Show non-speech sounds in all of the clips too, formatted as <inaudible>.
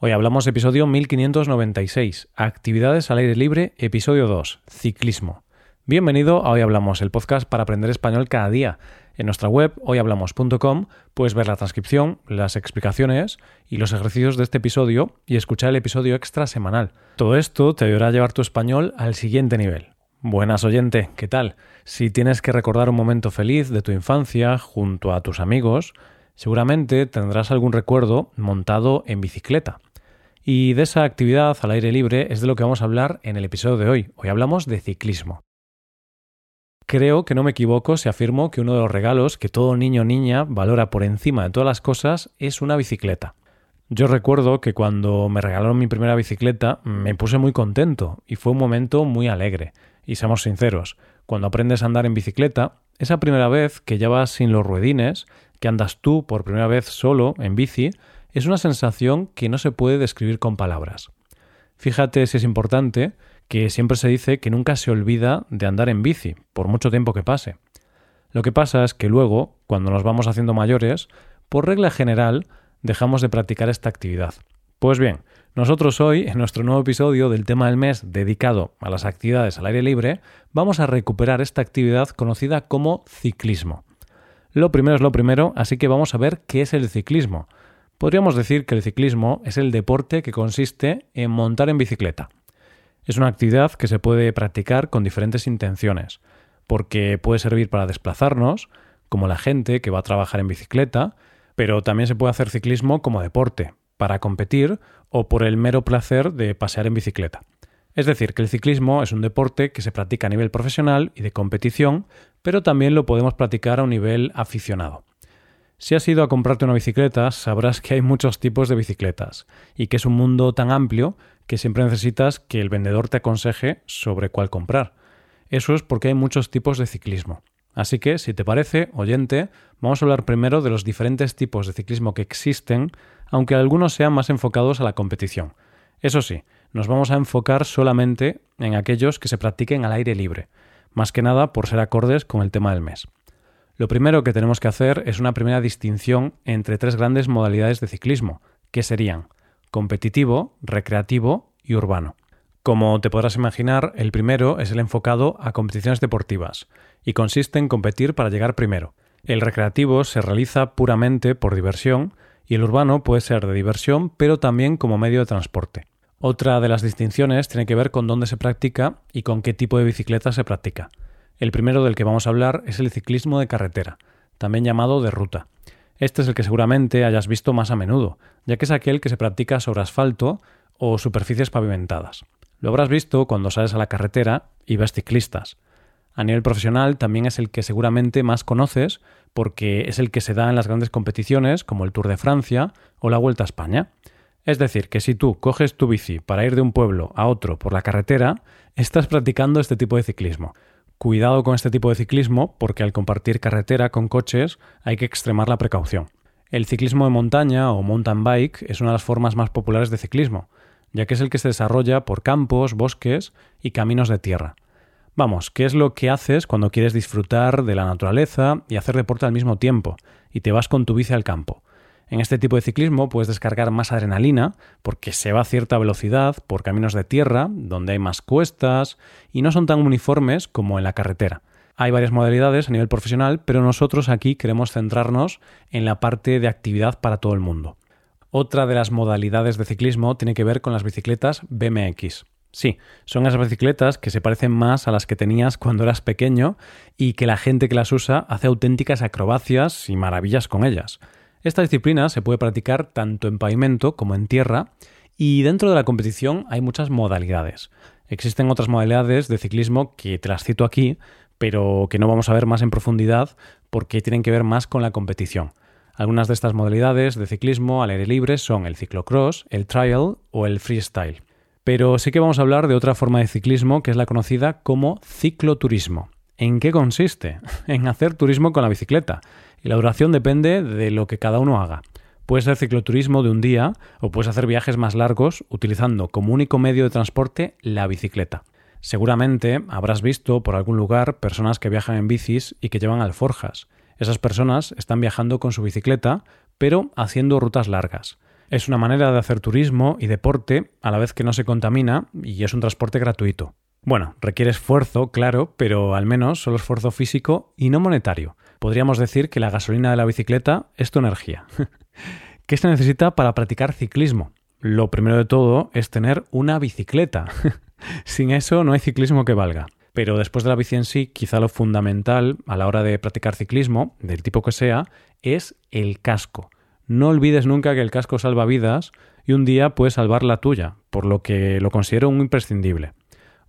Hoy hablamos episodio 1596, Actividades al aire libre, episodio 2, Ciclismo. Bienvenido a Hoy Hablamos, el podcast para aprender español cada día. En nuestra web, hoyhablamos.com, puedes ver la transcripción, las explicaciones y los ejercicios de este episodio y escuchar el episodio extra semanal. Todo esto te ayudará a llevar tu español al siguiente nivel. Buenas oyente, ¿qué tal? Si tienes que recordar un momento feliz de tu infancia junto a tus amigos, seguramente tendrás algún recuerdo montado en bicicleta. Y de esa actividad al aire libre es de lo que vamos a hablar en el episodio de hoy. Hoy hablamos de ciclismo. Creo que no me equivoco si afirmo que uno de los regalos que todo niño o niña valora por encima de todas las cosas es una bicicleta. Yo recuerdo que cuando me regalaron mi primera bicicleta me puse muy contento y fue un momento muy alegre. Y seamos sinceros, cuando aprendes a andar en bicicleta, esa primera vez que ya vas sin los ruedines, que andas tú por primera vez solo en bici, es una sensación que no se puede describir con palabras. Fíjate si es importante que siempre se dice que nunca se olvida de andar en bici, por mucho tiempo que pase. Lo que pasa es que luego, cuando nos vamos haciendo mayores, por regla general, dejamos de practicar esta actividad. Pues bien, nosotros hoy, en nuestro nuevo episodio del tema del mes dedicado a las actividades al aire libre, vamos a recuperar esta actividad conocida como ciclismo. Lo primero es lo primero, así que vamos a ver qué es el ciclismo, Podríamos decir que el ciclismo es el deporte que consiste en montar en bicicleta. Es una actividad que se puede practicar con diferentes intenciones, porque puede servir para desplazarnos, como la gente que va a trabajar en bicicleta, pero también se puede hacer ciclismo como deporte, para competir o por el mero placer de pasear en bicicleta. Es decir, que el ciclismo es un deporte que se practica a nivel profesional y de competición, pero también lo podemos practicar a un nivel aficionado. Si has ido a comprarte una bicicleta, sabrás que hay muchos tipos de bicicletas y que es un mundo tan amplio que siempre necesitas que el vendedor te aconseje sobre cuál comprar. Eso es porque hay muchos tipos de ciclismo. Así que, si te parece, oyente, vamos a hablar primero de los diferentes tipos de ciclismo que existen, aunque algunos sean más enfocados a la competición. Eso sí, nos vamos a enfocar solamente en aquellos que se practiquen al aire libre, más que nada por ser acordes con el tema del mes. Lo primero que tenemos que hacer es una primera distinción entre tres grandes modalidades de ciclismo, que serían competitivo, recreativo y urbano. Como te podrás imaginar, el primero es el enfocado a competiciones deportivas y consiste en competir para llegar primero. El recreativo se realiza puramente por diversión y el urbano puede ser de diversión pero también como medio de transporte. Otra de las distinciones tiene que ver con dónde se practica y con qué tipo de bicicleta se practica. El primero del que vamos a hablar es el ciclismo de carretera, también llamado de ruta. Este es el que seguramente hayas visto más a menudo, ya que es aquel que se practica sobre asfalto o superficies pavimentadas. Lo habrás visto cuando sales a la carretera y ves ciclistas. A nivel profesional también es el que seguramente más conoces porque es el que se da en las grandes competiciones como el Tour de Francia o la Vuelta a España. Es decir, que si tú coges tu bici para ir de un pueblo a otro por la carretera, estás practicando este tipo de ciclismo. Cuidado con este tipo de ciclismo porque al compartir carretera con coches hay que extremar la precaución. El ciclismo de montaña o mountain bike es una de las formas más populares de ciclismo, ya que es el que se desarrolla por campos, bosques y caminos de tierra. Vamos, ¿qué es lo que haces cuando quieres disfrutar de la naturaleza y hacer deporte al mismo tiempo y te vas con tu bici al campo? En este tipo de ciclismo puedes descargar más adrenalina porque se va a cierta velocidad por caminos de tierra, donde hay más cuestas y no son tan uniformes como en la carretera. Hay varias modalidades a nivel profesional, pero nosotros aquí queremos centrarnos en la parte de actividad para todo el mundo. Otra de las modalidades de ciclismo tiene que ver con las bicicletas BMX. Sí, son esas bicicletas que se parecen más a las que tenías cuando eras pequeño y que la gente que las usa hace auténticas acrobacias y maravillas con ellas. Esta disciplina se puede practicar tanto en pavimento como en tierra y dentro de la competición hay muchas modalidades. Existen otras modalidades de ciclismo que te las cito aquí, pero que no vamos a ver más en profundidad porque tienen que ver más con la competición. Algunas de estas modalidades de ciclismo al aire libre son el ciclocross, el trial o el freestyle. Pero sí que vamos a hablar de otra forma de ciclismo que es la conocida como cicloturismo. ¿En qué consiste? <laughs> En hacer turismo con la bicicleta y la duración depende de lo que cada uno haga. Puede ser cicloturismo de un día o puedes hacer viajes más largos utilizando como único medio de transporte la bicicleta. Seguramente habrás visto por algún lugar personas que viajan en bicis y que llevan alforjas. Esas personas están viajando con su bicicleta, pero haciendo rutas largas. Es una manera de hacer turismo y deporte a la vez que no se contamina y es un transporte gratuito. Bueno, requiere esfuerzo, claro, pero al menos solo esfuerzo físico y no monetario. Podríamos decir que la gasolina de la bicicleta es tu energía. <laughs> ¿Qué se necesita para practicar ciclismo? Lo primero de todo es tener una bicicleta. <laughs> Sin eso no hay ciclismo que valga. Pero después de la bici en sí, quizá lo fundamental a la hora de practicar ciclismo, del tipo que sea, es el casco. No olvides nunca que el casco salva vidas y un día puede salvar la tuya, por lo que lo considero un imprescindible.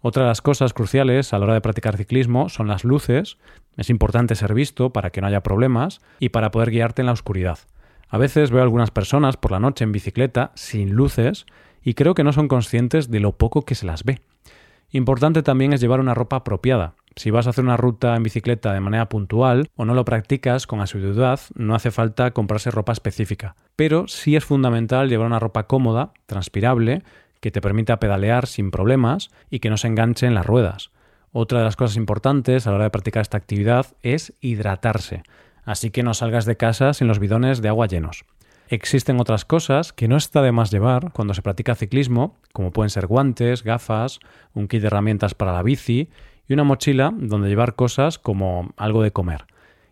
Otra de las cosas cruciales a la hora de practicar ciclismo son las luces. Es importante ser visto para que no haya problemas y para poder guiarte en la oscuridad. A veces veo a algunas personas por la noche en bicicleta sin luces y creo que no son conscientes de lo poco que se las ve. Importante también es llevar una ropa apropiada. Si vas a hacer una ruta en bicicleta de manera puntual o no lo practicas con asiduidad, no hace falta comprarse ropa específica. Pero sí es fundamental llevar una ropa cómoda, transpirable, que te permita pedalear sin problemas y que no se enganche en las ruedas. Otra de las cosas importantes a la hora de practicar esta actividad es hidratarse, así que no salgas de casa sin los bidones de agua llenos. Existen otras cosas que no está de más llevar cuando se practica ciclismo, como pueden ser guantes, gafas, un kit de herramientas para la bici y una mochila donde llevar cosas como algo de comer.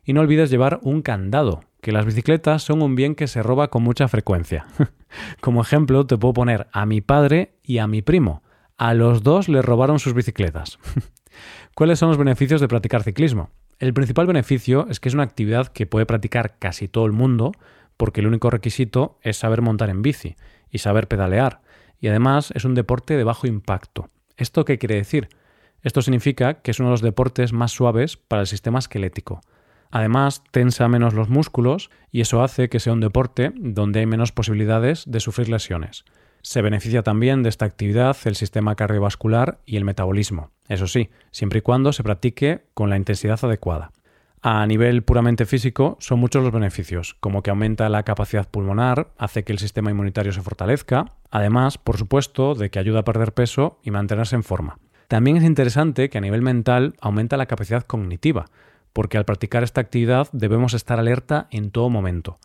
Y no olvides llevar un candado, que las bicicletas son un bien que se roba con mucha frecuencia. <laughs> Como ejemplo, te puedo poner a mi padre y a mi primo. A los dos les robaron sus bicicletas. <laughs> ¿Cuáles son los beneficios de practicar ciclismo? El principal beneficio es que es una actividad que puede practicar casi todo el mundo, porque el único requisito es saber montar en bici y saber pedalear, y además es un deporte de bajo impacto. ¿Esto qué quiere decir? Esto significa que es uno de los deportes más suaves para el sistema esquelético. Además, tensa menos los músculos y eso hace que sea un deporte donde hay menos posibilidades de sufrir lesiones. Se beneficia también de esta actividad el sistema cardiovascular y el metabolismo, eso sí, siempre y cuando se practique con la intensidad adecuada. A nivel puramente físico son muchos los beneficios, como que aumenta la capacidad pulmonar, hace que el sistema inmunitario se fortalezca, además, por supuesto, de que ayuda a perder peso y mantenerse en forma. También es interesante que a nivel mental aumenta la capacidad cognitiva, porque al practicar esta actividad debemos estar alerta en todo momento.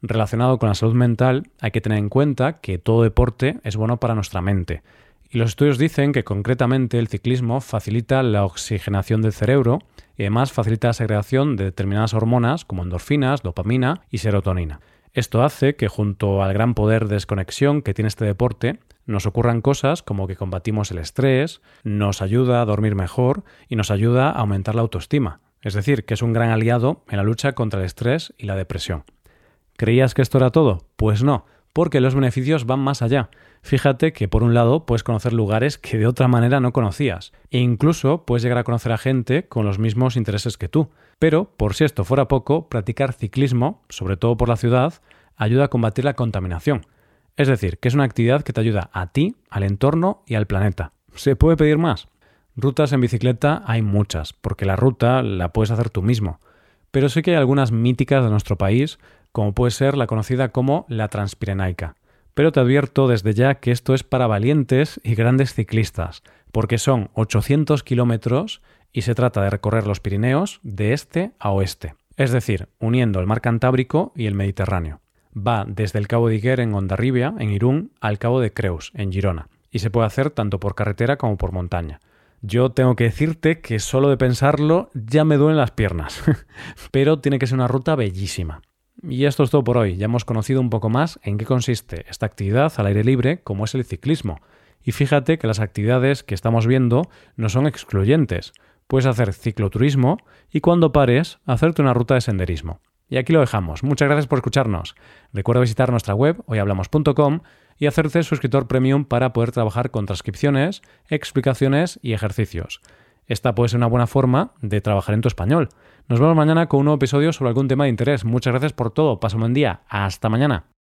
Relacionado con la salud mental, hay que tener en cuenta que todo deporte es bueno para nuestra mente. Y los estudios dicen que concretamente el ciclismo facilita la oxigenación del cerebro y además facilita la segregación de determinadas hormonas como endorfinas, dopamina y serotonina. Esto hace que junto al gran poder de desconexión que tiene este deporte, nos ocurran cosas como que combatimos el estrés, nos ayuda a dormir mejor y nos ayuda a aumentar la autoestima. Es decir, que es un gran aliado en la lucha contra el estrés y la depresión. ¿Creías que esto era todo? Pues no, porque los beneficios van más allá. Fíjate que por un lado puedes conocer lugares que de otra manera no conocías, e incluso puedes llegar a conocer a gente con los mismos intereses que tú. Pero, por si esto fuera poco, practicar ciclismo, sobre todo por la ciudad, ayuda a combatir la contaminación. Es decir, que es una actividad que te ayuda a ti, al entorno y al planeta. ¿Se puede pedir más? Rutas en bicicleta hay muchas, porque la ruta la puedes hacer tú mismo. Pero sí que hay algunas míticas de nuestro país, como puede ser la conocida como la Transpirenaica. Pero te advierto desde ya que esto es para valientes y grandes ciclistas, porque son 800 kilómetros y se trata de recorrer los Pirineos de este a oeste, es decir, uniendo el mar Cantábrico y el Mediterráneo. Va desde el Cabo de Higuer en Ondarribia, en Irún, al Cabo de Creus, en Girona, y se puede hacer tanto por carretera como por montaña. Yo tengo que decirte que solo de pensarlo ya me duelen las piernas, <laughs> pero tiene que ser una ruta bellísima. Y esto es todo por hoy. Ya hemos conocido un poco más en qué consiste esta actividad al aire libre como es el ciclismo. Y fíjate que las actividades que estamos viendo no son excluyentes. Puedes hacer cicloturismo y cuando pares, hacerte una ruta de senderismo. Y aquí lo dejamos. Muchas gracias por escucharnos. Recuerda visitar nuestra web hoyhablamos.com y hacerte suscriptor premium para poder trabajar con transcripciones, explicaciones y ejercicios. Esta puede ser una buena forma de trabajar en tu español. Nos vemos mañana con un nuevo episodio sobre algún tema de interés. Muchas gracias por todo. Pasa un buen día. Hasta mañana.